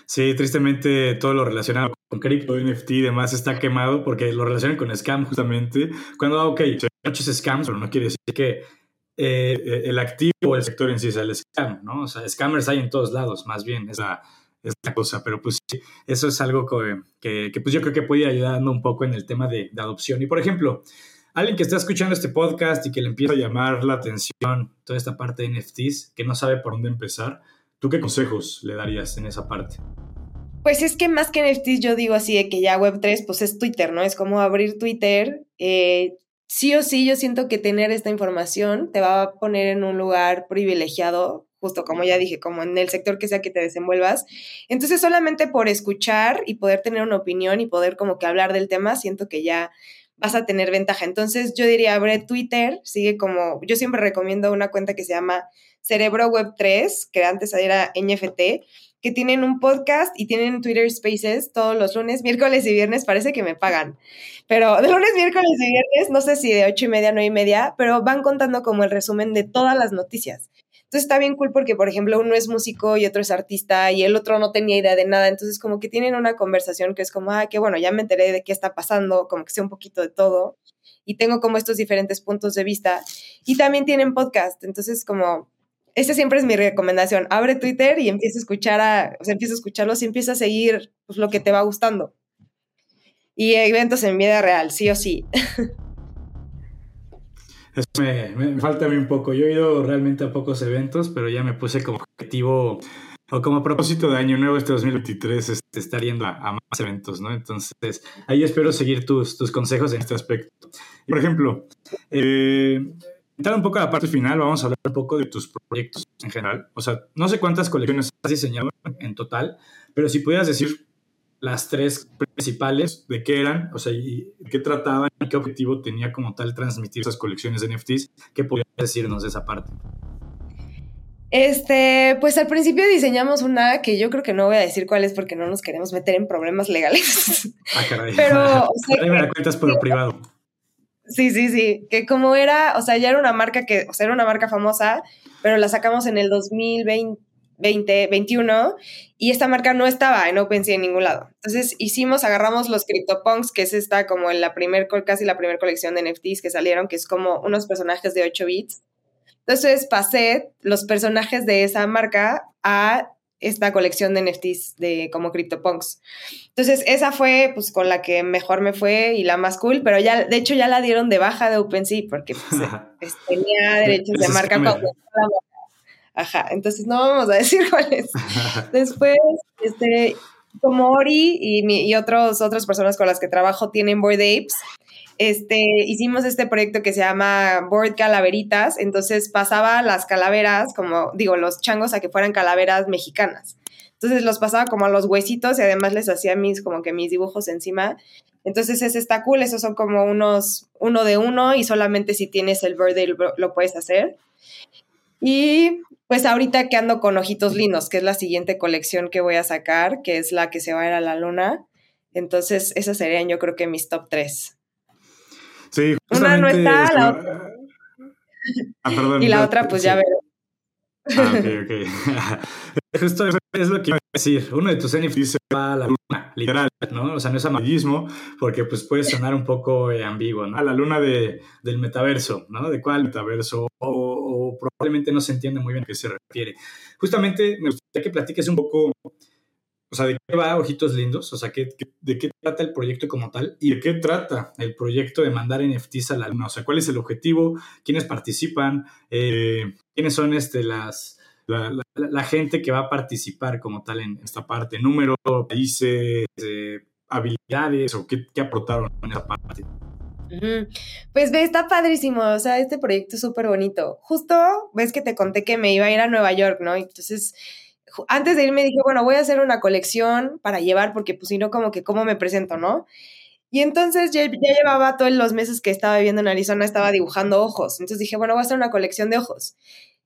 Sí, tristemente todo lo relacionado con cripto, NFT y demás está quemado porque lo relacionan con scam justamente. Cuando, ok, muchos scams, pero no quiere decir que eh, el activo o el sector en sí sea el scam, ¿no? O sea, scammers hay en todos lados, más bien, esa, esa cosa. Pero pues sí, eso es algo que, que, pues yo creo que puede ir ayudando un poco en el tema de, de adopción. Y por ejemplo, alguien que está escuchando este podcast y que le empieza a llamar la atención toda esta parte de NFTs, que no sabe por dónde empezar, ¿Tú qué consejos le darías en esa parte? Pues es que más que NFTs yo digo así de que ya Web3 pues es Twitter, ¿no? Es como abrir Twitter. Eh, sí o sí yo siento que tener esta información te va a poner en un lugar privilegiado, justo como ya dije, como en el sector que sea que te desenvuelvas. Entonces solamente por escuchar y poder tener una opinión y poder como que hablar del tema, siento que ya vas a tener ventaja. Entonces yo diría, abre Twitter, sigue como, yo siempre recomiendo una cuenta que se llama Cerebro Web 3, que antes era NFT, que tienen un podcast y tienen Twitter Spaces todos los lunes, miércoles y viernes, parece que me pagan. Pero de lunes, miércoles y viernes, no sé si de ocho y media, nueve y media, pero van contando como el resumen de todas las noticias. Entonces está bien cool porque, por ejemplo, uno es músico y otro es artista y el otro no tenía idea de nada. Entonces como que tienen una conversación que es como, ah, qué bueno, ya me enteré de qué está pasando, como que sé un poquito de todo y tengo como estos diferentes puntos de vista. Y también tienen podcast. Entonces como esta siempre es mi recomendación. Abre Twitter y empieza a escuchar a, o sea, empieza a escucharlos y empieza a seguir pues, lo que te va gustando. Y eventos en vida real, sí o sí. Me, falta a mí un poco. Yo he ido realmente a pocos eventos, pero ya me puse como objetivo o como propósito de año nuevo este 2023 este, estar yendo a, más eventos, ¿no? Entonces, ahí espero seguir tus, tus consejos en este aspecto. Por ejemplo, eh, Entrar un poco a la parte final, vamos a hablar un poco de tus proyectos en general. O sea, no sé cuántas colecciones has diseñado en total, pero si pudieras decir las tres principales, de qué eran, o sea, y qué trataban y qué objetivo tenía como tal transmitir esas colecciones de NFTs, ¿qué podrías decirnos de esa parte? Este, pues al principio diseñamos una que yo creo que no voy a decir cuál es porque no nos queremos meter en problemas legales. Ah, caray. Pero, o sea, me la cuentas por privado. Sí, sí, sí, que como era, o sea, ya era una marca que, o sea, era una marca famosa, pero la sacamos en el 2020, 2021 y esta marca no estaba en OpenSea en ningún lado. Entonces hicimos, agarramos los CryptoPunks, que es esta como la primer, casi la primera colección de NFTs que salieron, que es como unos personajes de 8 bits. Entonces pasé los personajes de esa marca a esta colección de NFTs de como CryptoPunks. Entonces, esa fue pues con la que mejor me fue y la más cool, pero ya, de hecho, ya la dieron de baja de OpenSea porque pues, pues, tenía derechos de marca Ajá, entonces no vamos a decir cuál es. Después, este, como Ori y, otros, otras personas con las que trabajo tienen Board Apes, este, hicimos este proyecto que se llama Board Calaveritas, entonces pasaba las calaveras, como digo, los changos a que fueran calaveras mexicanas. Entonces los pasaba como a los huesitos y además les hacía mis, como que mis dibujos encima. Entonces ese está cool, esos son como unos uno de uno y solamente si tienes el verde lo puedes hacer. Y pues ahorita que ando con Ojitos Lindos, que es la siguiente colección que voy a sacar, que es la que se va a ir a la luna. Entonces, esas serían yo creo que mis top tres. Sí, Una no está, la otra. Ah, perdón, y la otra, pues ya veré. Ah, ok, ok. Justo es lo que iba a decir. Uno de tus NFTs se va a la luna, literal, ¿no? O sea, no es amarillismo, porque pues puede sonar un poco eh, ambiguo, ¿no? A la luna de, del metaverso, ¿no? ¿De cuál metaverso? O, o probablemente no se entiende muy bien a qué se refiere. Justamente me gustaría que platiques un poco, o sea, de qué va Ojitos Lindos, o sea, de qué trata el proyecto como tal y de qué trata el proyecto de mandar NFTs a la luna, o sea, cuál es el objetivo, quiénes participan, eh, quiénes son este, las... La, gente que va a participar como tal en esta parte, número, países, eh, habilidades o qué, qué aportaron en esa parte. Pues ve, está padrísimo, o sea, este proyecto es súper bonito. Justo, ves que te conté que me iba a ir a Nueva York, ¿no? Entonces, antes de irme dije, bueno, voy a hacer una colección para llevar, porque pues si no, como que cómo me presento, ¿no? Y entonces ya, llevaba todos los meses que estaba viviendo en Arizona, estaba dibujando ojos. Entonces dije, bueno, voy a hacer una colección de ojos.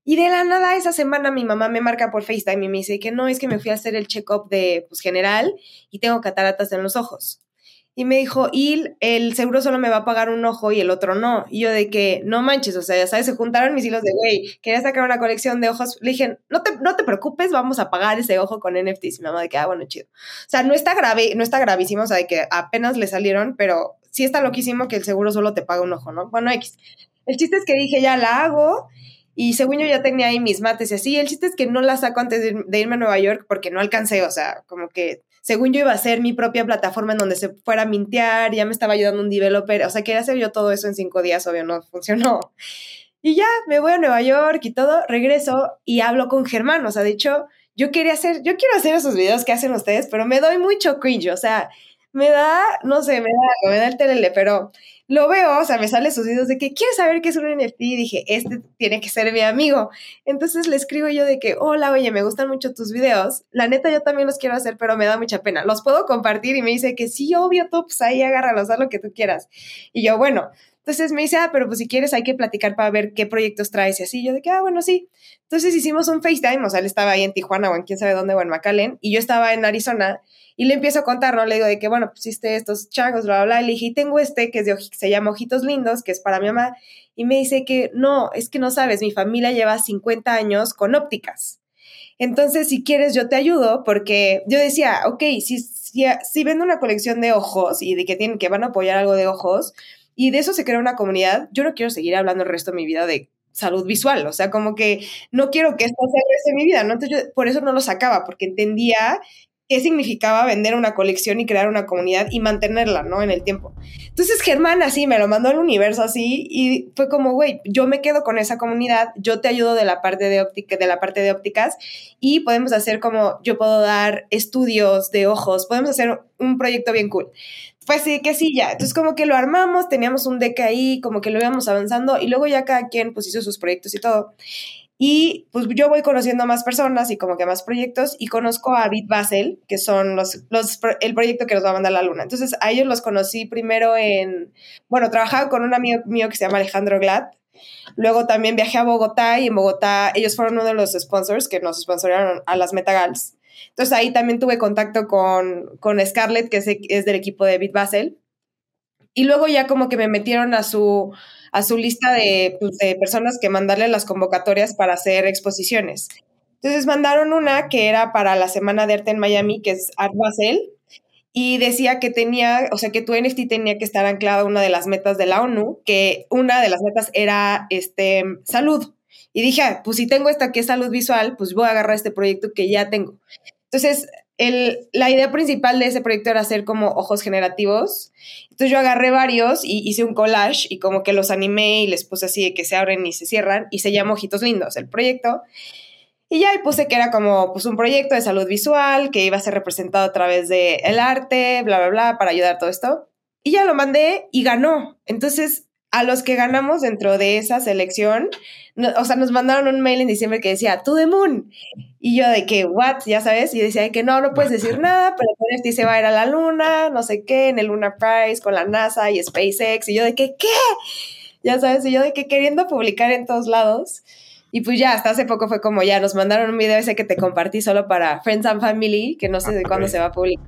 Y de la nada esa semana mi mamá me marca por FaceTime y me dice que no, es que me fui a hacer el check-up de pues, general y tengo cataratas en los ojos. Y me dijo, y el seguro solo me va a pagar un ojo y el otro no. Y yo de que, no manches, o sea, ya sabes, se juntaron mis hilos de, güey, quería sacar una colección de ojos. Le dije, no te, no te preocupes, vamos a pagar ese ojo con NFTs. Y mi mamá de que, ah, bueno, chido. O sea, no está grave, no está gravísimo, o sea, de que apenas le salieron, pero sí está loquísimo que el seguro solo te paga un ojo, ¿no? Bueno, X. El chiste es que dije, ya la hago. Y según yo ya tenía ahí mis mates y así. El chiste es que no la saco antes de irme a Nueva York porque no alcancé, o sea, como que según yo iba a ser mi propia plataforma en donde se fuera a mintear, ya me estaba ayudando un developer, o sea, quería hacer yo todo eso en cinco días, obvio, no funcionó. Y ya, me voy a Nueva York y todo, regreso y hablo con Germán, o sea, de hecho, yo quería hacer, yo quiero hacer esos videos que hacen ustedes, pero me doy mucho cringe, o sea, me da, no sé, me da, me da el telele, pero lo veo, o sea, me salen sus videos de que quieres saber qué es un NFT y dije, este tiene que ser mi amigo. Entonces le escribo yo de que, hola, oye, me gustan mucho tus videos. La neta, yo también los quiero hacer, pero me da mucha pena. ¿Los puedo compartir? Y me dice que sí, obvio, tú, pues ahí agárralos, haz lo que tú quieras. Y yo, bueno, entonces me dice, ah, pero pues si quieres hay que platicar para ver qué proyectos traes y así. Yo de que, ah, bueno, sí. Entonces hicimos un FaceTime, o sea, él estaba ahí en Tijuana o en quién sabe dónde o en McAllen y yo estaba en Arizona y le empiezo a contar, ¿no? Le digo de que, bueno, pusiste estos changos, bla, bla, bla. Y le dije, y tengo este que es de, se llama Ojitos Lindos, que es para mi mamá. Y me dice que no, es que no sabes, mi familia lleva 50 años con ópticas. Entonces, si quieres, yo te ayudo, porque yo decía, ok, si, si, si vendo una colección de ojos y de que, tienen, que van a apoyar algo de ojos, y de eso se crea una comunidad. Yo no quiero seguir hablando el resto de mi vida de salud visual, o sea, como que no quiero que esto sea el resto de mi vida, ¿no? Entonces yo por eso no lo sacaba, porque entendía qué significaba vender una colección y crear una comunidad y mantenerla, ¿no? En el tiempo. Entonces Germán así me lo mandó al universo así y fue como, güey, yo me quedo con esa comunidad, yo te ayudo de la parte de óptica, de la parte de ópticas y podemos hacer como yo puedo dar estudios de ojos, podemos hacer un proyecto bien cool pues sí, que sí, ya. Entonces como que lo armamos, teníamos un deck ahí, como que lo íbamos avanzando y luego ya cada quien pues hizo sus proyectos y todo. Y pues yo voy conociendo a más personas y como que más proyectos y conozco a Bit Basel, que son los, los, el proyecto que nos va a mandar la luna. Entonces a ellos los conocí primero en, bueno, trabajaba con un amigo mío que se llama Alejandro Glad. Luego también viajé a Bogotá y en Bogotá ellos fueron uno de los sponsors que nos sponsoraron a las Metagals. Entonces ahí también tuve contacto con, con Scarlett, que es, del equipo de Bit Basel. Y luego ya como que me metieron a su, a su lista de, pues, de personas que mandarle las convocatorias para hacer exposiciones. Entonces mandaron una que era para la Semana de Arte en Miami, que es Art Basel, y decía que tenía, o sea, que tu NFT tenía que estar anclado a una de las metas de la ONU, que una de las metas era este, salud. Y dije, ah, pues si tengo esta que es salud visual, pues voy a agarrar este proyecto que ya tengo. Entonces, el, la idea principal de ese proyecto era hacer como ojos generativos. Entonces yo agarré varios y hice un collage y como que los animé y les puse así de que se abren y se cierran y se llama Ojitos Lindos el proyecto. Y ya y puse que era como pues un proyecto de salud visual que iba a ser representado a través del el arte, bla, bla, bla, para ayudar a todo esto. Y ya lo mandé y ganó. Entonces a los que ganamos dentro de esa selección, o sea, nos mandaron un mail en diciembre que decía, tú de Moon. Y yo de que, what, ya sabes, y decía que no, no puedes decir nada, pero este se va a ir a la luna, no sé qué, en el Luna Prize con la NASA y SpaceX. Y yo de que, ¿qué? Ya sabes, y yo de que queriendo publicar en todos lados. Y pues ya, hasta hace poco fue como ya, nos mandaron un video ese que te compartí solo para Friends and Family, que no sé de cuándo se va a publicar.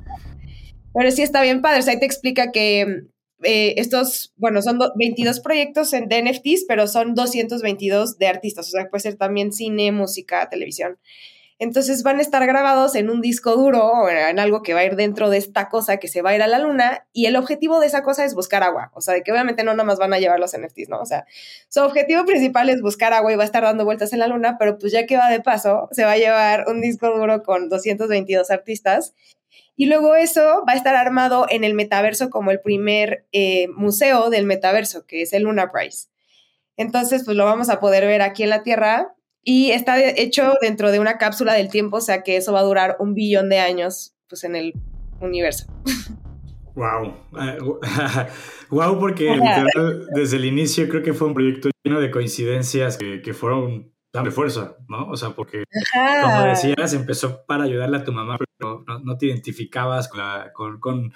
Pero sí está bien padre, o sea, ahí te explica que eh, estos, bueno, son 22 proyectos en, de NFTs, pero son 222 de artistas, o sea, puede ser también cine, música, televisión. Entonces van a estar grabados en un disco duro o en algo que va a ir dentro de esta cosa que se va a ir a la luna y el objetivo de esa cosa es buscar agua. O sea, de que obviamente no nada van a llevar los NFTs, ¿no? O sea, su objetivo principal es buscar agua y va a estar dando vueltas en la luna, pero pues ya que va de paso, se va a llevar un disco duro con 222 artistas y luego eso va a estar armado en el metaverso como el primer eh, museo del metaverso, que es el Luna Prize. Entonces, pues lo vamos a poder ver aquí en la Tierra y está hecho dentro de una cápsula del tiempo, o sea que eso va a durar un billón de años pues en el universo. Wow. wow, porque desde el inicio creo que fue un proyecto lleno de coincidencias que, que fueron de fuerza, ¿no? O sea, porque como decías, empezó para ayudarle a tu mamá, pero no, te identificabas con, con, con,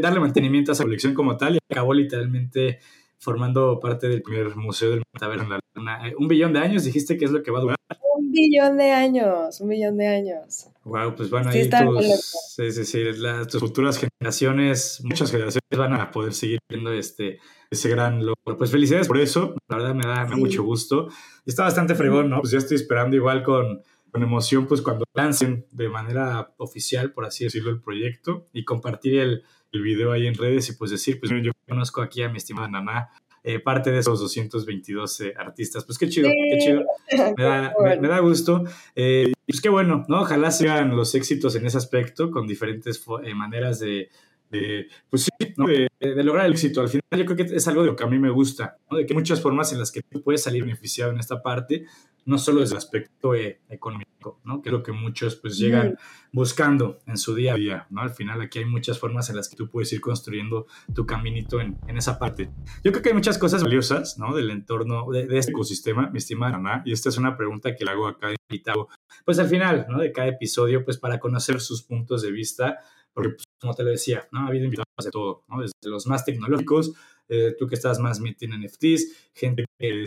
darle mantenimiento a esa colección como tal y acabó literalmente formando parte del primer museo del metaverso eh, Un billón de años, dijiste que es lo que va a durar. Un billón de años, un billón de años. Wow, pues bueno, ahí tus, sí, sí, sí, tus futuras generaciones, muchas generaciones van a poder seguir viendo este, ese gran logro. Pues felicidades por eso, la verdad me da, mucho gusto. Y está bastante fregón, ¿no? Pues ya estoy esperando igual con, con emoción, pues cuando lancen de manera oficial, por así decirlo, el proyecto y compartir el, el video ahí en redes y pues decir, pues yo conozco aquí a mi estimada Nana, eh, parte de esos 222 eh, artistas. Pues qué chido, qué chido. Me da, me, da gusto. Eh, pues qué bueno, ¿no? Ojalá sigan los éxitos en ese aspecto con diferentes maneras de, de, pues sí, ¿no? de, lograr el éxito. Al final yo creo que es algo de lo que a mí me gusta, ¿no? de que hay muchas formas en las que tú puedes salir beneficiado en esta parte, no solo desde el aspecto eh, económico, ¿no? que es lo que muchos pues llegan buscando en su día a día. ¿no? Al final aquí hay muchas formas en las que tú puedes ir construyendo tu caminito en, en esa parte. Yo creo que hay muchas cosas valiosas ¿no? del entorno de, de este ecosistema, mi estimada Ana, y esta es una pregunta que le hago a cada invitado, pues al final ¿no? de cada episodio, pues para conocer sus puntos de vista porque pues, como te lo decía, ¿no? ha habido invitados de todo, ¿no? desde los más tecnológicos, eh, tú que estás más metido en NFTs, gente que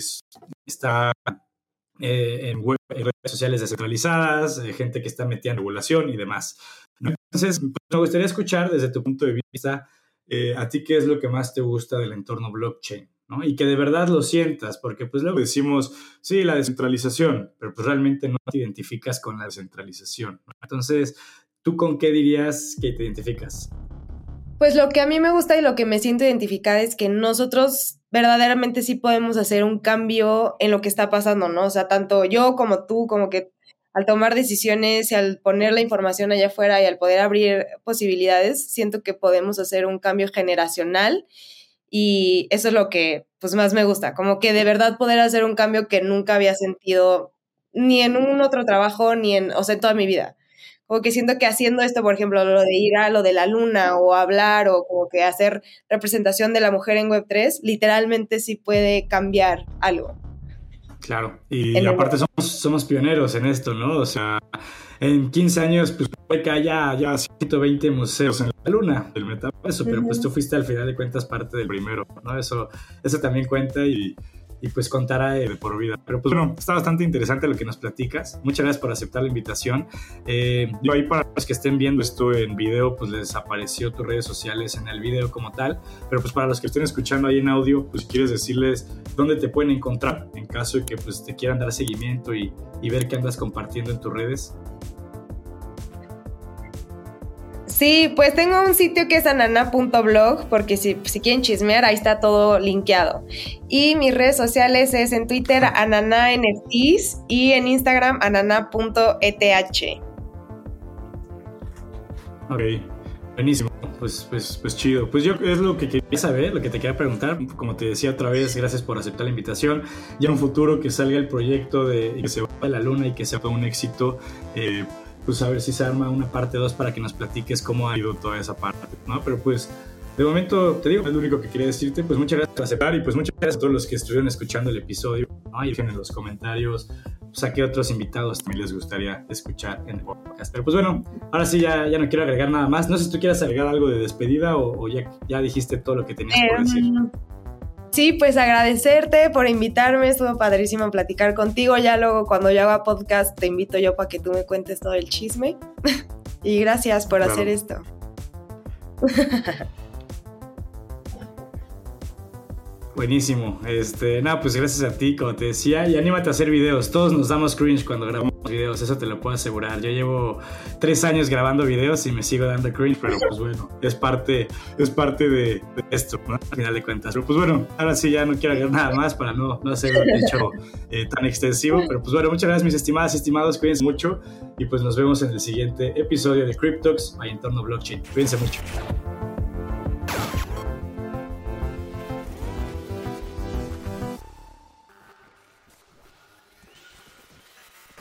está eh, en, web, redes sociales descentralizadas, eh, gente que está metida en regulación y demás. Entonces, pues, me gustaría escuchar desde tu punto de vista, a ti qué es lo que más te gusta del entorno blockchain. ¿no? Y que de verdad lo sientas, porque pues luego decimos, sí, la descentralización, pero pues realmente no te identificas con la descentralización. Entonces, ¿Tú con qué dirías que te identificas? Pues lo que a mí me gusta y lo que me siento identificada es que nosotros verdaderamente sí podemos hacer un cambio en lo que está pasando, ¿no? O sea, tanto yo como tú, como que al tomar decisiones y al poner la información allá afuera y al poder abrir posibilidades, siento que podemos hacer un cambio generacional y eso es lo que pues más me gusta, como que de verdad poder hacer un cambio que nunca había sentido ni en un otro trabajo ni en, o sea, en toda mi vida como que siento que haciendo esto, por ejemplo, lo de ir a lo de la luna o hablar o como que hacer representación de la mujer en Web3, literalmente sí puede cambiar algo. Claro, y aparte somos, somos pioneros en esto, ¿no? O sea, en 15 años, pues puede que haya ya 120 museos en la luna del metaverso, pero pues tú fuiste al final de cuentas parte del primero, ¿no? Eso, eso también cuenta y y pues contará de por vida. Pero pues bueno, está bastante interesante lo que nos platicas. Muchas gracias por aceptar la invitación. Eh, yo ahí para los que estén viendo esto en video, pues les apareció tus redes sociales en el video como tal. Pero pues para los que estén escuchando ahí en audio, pues si quieres decirles dónde te pueden encontrar en caso de que pues te quieran dar seguimiento y, y ver qué andas compartiendo en tus redes. Sí, pues tengo un sitio que es anana.blog, porque si, si, quieren chismear, ahí está todo linkeado. Y mis redes sociales es en Twitter anana.nfts y en Instagram anana.eth. Ok, buenísimo. Pues, pues, pues chido. Pues yo es lo que quería saber, lo que te quería preguntar. Como te decía otra vez, gracias por aceptar la invitación. Ya en un futuro que salga el proyecto de que se va a la luna y que sea un éxito. Eh, pues a ver si se arma una parte 2 para que nos platiques cómo ha ido toda esa parte, ¿no? Pero pues de momento te digo, es lo único que quería decirte, pues muchas gracias por aceptar y pues muchas gracias a todos los que estuvieron escuchando el episodio, ¿no? Y dejen en los comentarios, pues a qué otros invitados también les gustaría escuchar en el podcast. Pero pues bueno, ahora sí ya, ya no quiero agregar nada más. No sé si tú quieres agregar algo de despedida o, ya, ya dijiste todo lo que tenías por decir. Em, Sí, pues agradecerte por invitarme, estuvo padrísimo platicar contigo. Ya luego cuando yo haga podcast te invito yo para que tú me cuentes todo el chisme. y gracias por hacer esto. Buenísimo. Este, nada, pues gracias a ti, como te decía, y anímate a hacer videos. Todos nos damos cringe cuando grabamos videos, eso te lo puedo asegurar. Yo llevo tres años grabando videos y me sigo dando cringe, pero pues bueno, es parte, es parte de, esto, ¿no? Al final de cuentas. Pero pues bueno, ahora sí ya no quiero agregar nada más para no, no hacer un hecho eh, tan extensivo, pero pues bueno, muchas gracias mis estimadas y estimados, cuídense mucho y pues nos vemos en el siguiente episodio de Cryptox, a entorno blockchain. Cuídense mucho.